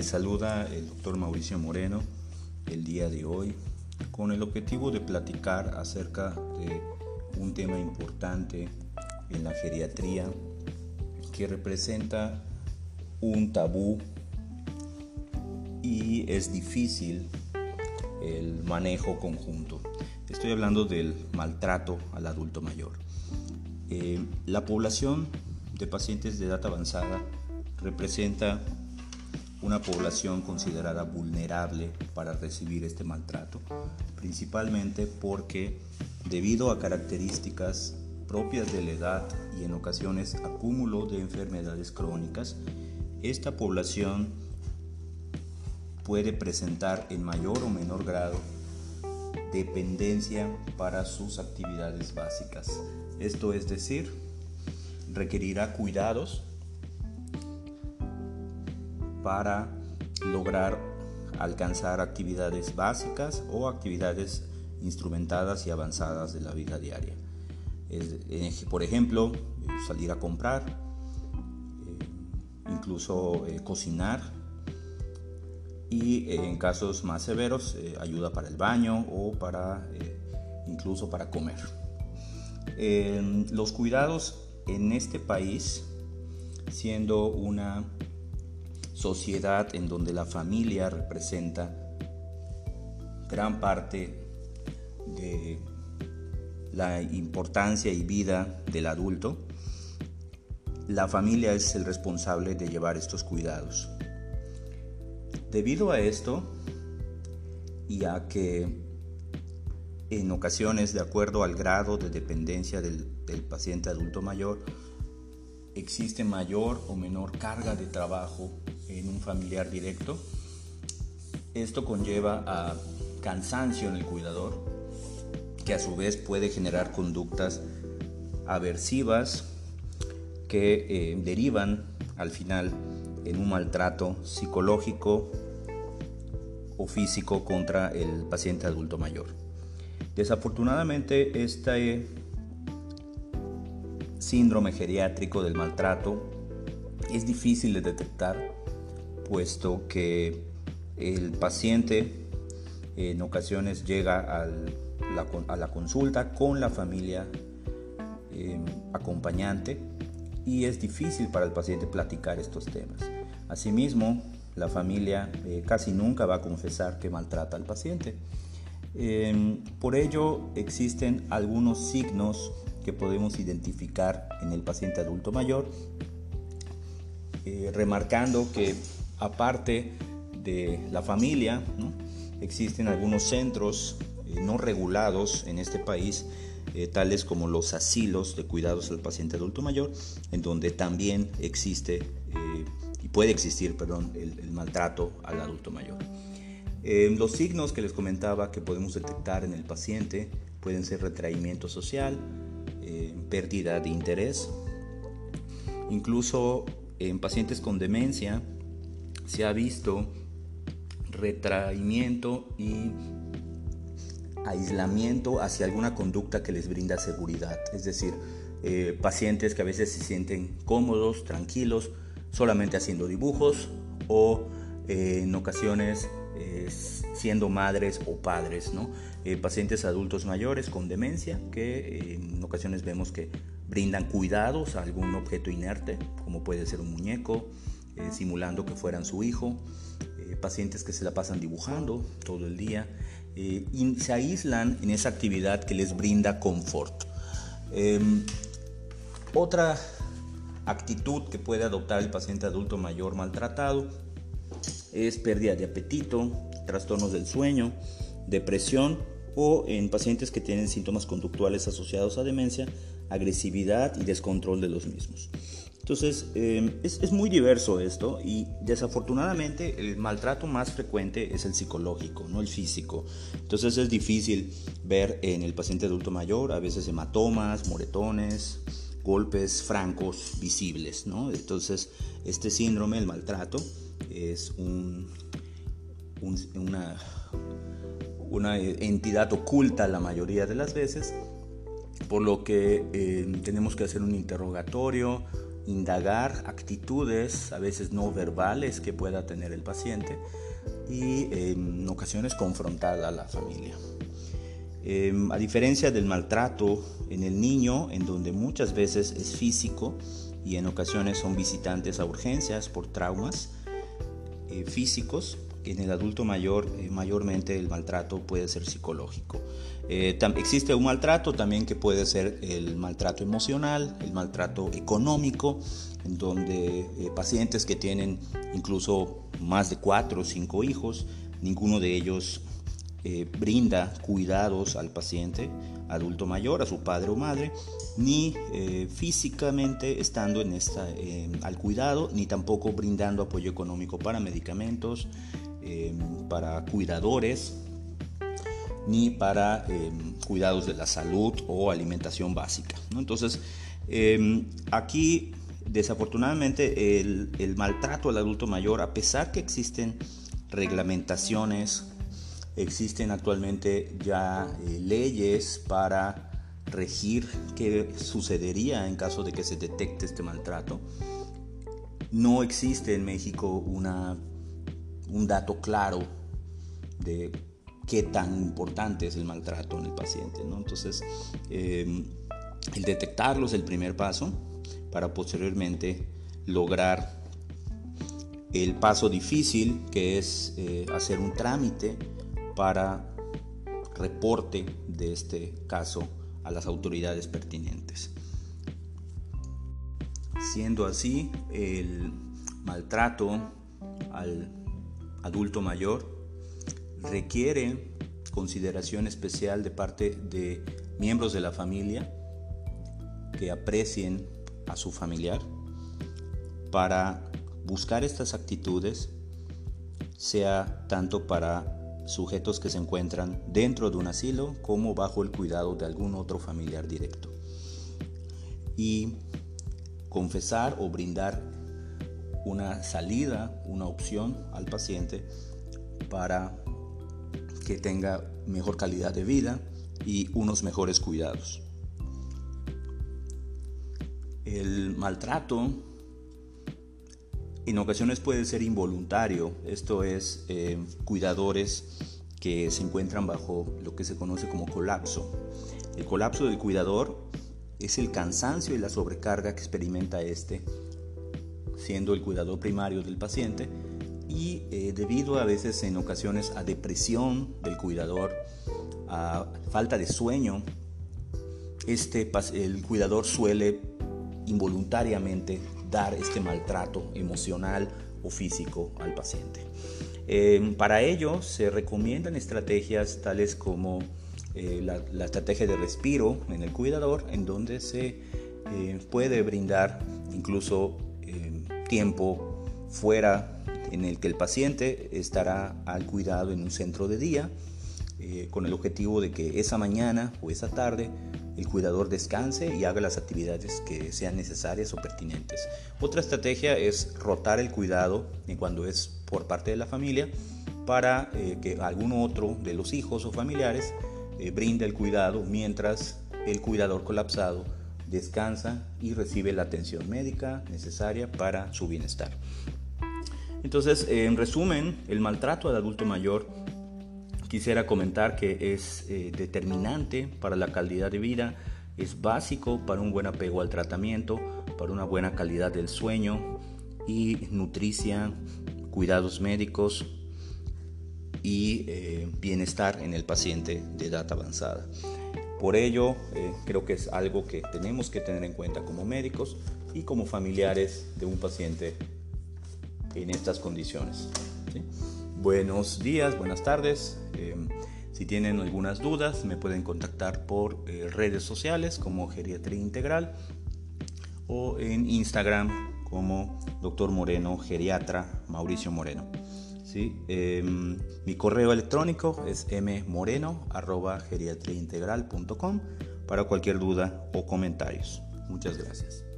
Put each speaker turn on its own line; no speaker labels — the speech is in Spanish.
Les saluda el doctor Mauricio Moreno el día de hoy con el objetivo de platicar acerca de un tema importante en la geriatría que representa un tabú y es difícil el manejo conjunto. Estoy hablando del maltrato al adulto mayor. Eh, la población de pacientes de edad avanzada representa una población considerada vulnerable para recibir este maltrato, principalmente porque debido a características propias de la edad y en ocasiones acúmulo de enfermedades crónicas, esta población puede presentar en mayor o menor grado dependencia para sus actividades básicas. Esto es decir, requerirá cuidados para lograr alcanzar actividades básicas o actividades instrumentadas y avanzadas de la vida diaria. por ejemplo, salir a comprar, eh, incluso eh, cocinar y en casos más severos eh, ayuda para el baño o para incluso para comer. los cuidados en este país, siendo una sociedad en donde la familia representa gran parte de la importancia y vida del adulto, la familia es el responsable de llevar estos cuidados. Debido a esto y a que en ocasiones, de acuerdo al grado de dependencia del, del paciente adulto mayor, existe mayor o menor carga de trabajo en un familiar directo. Esto conlleva a cansancio en el cuidador, que a su vez puede generar conductas aversivas que eh, derivan al final en un maltrato psicológico o físico contra el paciente adulto mayor. Desafortunadamente, este síndrome geriátrico del maltrato es difícil de detectar puesto que el paciente en ocasiones llega a la consulta con la familia em, acompañante y es difícil para el paciente platicar estos temas. Asimismo, la familia eh, casi nunca va a confesar que maltrata al paciente. Em, por ello existen algunos signos que podemos identificar en el paciente adulto mayor, eh, remarcando que aparte de la familia, existen algunos centros eh, no regulados en este país, eh, tales como los asilos de cuidados al paciente adulto mayor, en donde también existe y puede existir perdón, el, maltrato al adulto mayor. los signos que les comentaba que podemos detectar en el paciente pueden ser retraimiento social, pérdida de interés. Incluso en pacientes con demencia se ha visto retraimiento y aislamiento hacia alguna conducta que les brinda seguridad. Es decir, eh, pacientes que a veces se sienten cómodos, tranquilos, solamente haciendo dibujos o eh, en ocasiones eh, siendo madres o padres, ¿no? Pacientes adultos mayores con demencia que en ocasiones vemos que brindan cuidados a algún objeto inerte, como puede ser un muñeco, simulando que fueran su hijo, pacientes que se la pasan dibujando todo el día y se aíslan en esa actividad que les brinda confort. Em, otra actitud que puede adoptar el paciente adulto mayor maltratado es pérdida de apetito, trastornos del sueño, depresión o en pacientes que tienen síntomas conductuales asociados a demencia, agresividad y descontrol de los mismos. Entonces, em, es, muy diverso esto y desafortunadamente el maltrato más frecuente es el psicológico, no el físico. Entonces es difícil ver en el paciente adulto mayor a veces hematomas, moretones, golpes francos visibles. ¿no? Entonces, este síndrome, el maltrato, es un, una, una entidad oculta la mayoría de las veces, por lo que eh, tenemos que hacer un interrogatorio indagar actitudes, a veces no verbales, que pueda tener el paciente y en ocasiones confrontar a la familia. Em, a diferencia del maltrato en el niño, en donde muchas veces es físico y en ocasiones son visitantes a urgencias por traumas eh, físicos, en el adulto mayor eh, mayormente el maltrato puede ser psicológico. Eh, existe un maltrato también que puede ser el maltrato emocional, el maltrato económico, en donde eh, pacientes que tienen incluso más de cuatro o cinco hijos, ninguno de ellos brinda cuidados al paciente adulto mayor, a su padre o madre, ni físicamente estando en esta, al cuidado, ni tampoco brindando apoyo económico para medicamentos, Em, para cuidadores ni para em, cuidados de la salud o alimentación básica. Entonces, em, aquí desafortunadamente el, el, maltrato al adulto mayor, a pesar que existen reglamentaciones, existen actualmente ya eh, leyes para regir qué sucedería en caso de que se detecte este maltrato. No existe en México una un dato claro de qué tan importante es el maltrato en el paciente. ¿no? Entonces, em, el detectarlo es el primer paso para posteriormente lograr el paso difícil que es eh, hacer un trámite para reporte de este caso a las autoridades pertinentes. Siendo así, el maltrato al adulto mayor requiere consideración especial de parte de miembros de la familia que aprecien a su familiar para buscar estas actitudes, sea tanto para sujetos que se encuentran dentro de un asilo como bajo el cuidado de algún otro familiar directo. Y confesar o brindar una salida, una opción al paciente para que tenga mejor calidad de vida y unos mejores cuidados. El maltrato en ocasiones puede ser involuntario, esto es eh, cuidadores que se encuentran bajo lo que se conoce como colapso. El colapso del cuidador es el cansancio y la sobrecarga que experimenta este siendo el cuidador primario del paciente y eh, debido a veces en ocasiones a depresión del cuidador, a falta de sueño, este, el cuidador suele involuntariamente dar este maltrato emocional o físico al paciente. Em, para ello se recomiendan estrategias tales como eh, la, la, estrategia de respiro en el cuidador, en donde se eh, puede brindar incluso tiempo fuera en el que el paciente estará al cuidado en un centro de día eh, con el objetivo de que esa mañana o esa tarde el cuidador descanse y haga las actividades que sean necesarias o pertinentes. Otra estrategia es rotar el cuidado cuando es por parte de la familia para eh, que algún otro de los hijos o familiares eh, brinde el cuidado mientras el cuidador colapsado descansa y recibe la atención médica necesaria para su bienestar. Entonces, en resumen, el maltrato al adulto mayor quisiera comentar que es eh, determinante para la calidad de vida, es básico para un buen apego al tratamiento, para una buena calidad del sueño y nutricia, cuidados médicos y eh, bienestar en el paciente de edad avanzada. Por ello, eh, creo que es algo que tenemos que tener en cuenta como médicos y como familiares de un paciente en estas condiciones. Buenos días, buenas tardes. Eh, si tienen algunas dudas, me pueden contactar por eh, redes sociales como Geriatría Integral o en Instagram como Dr. Moreno, Geriatra Mauricio Moreno. Em, mi correo electrónico es mmoreno.geriatriaintegral.com para cualquier duda o comentarios. Muchas gracias.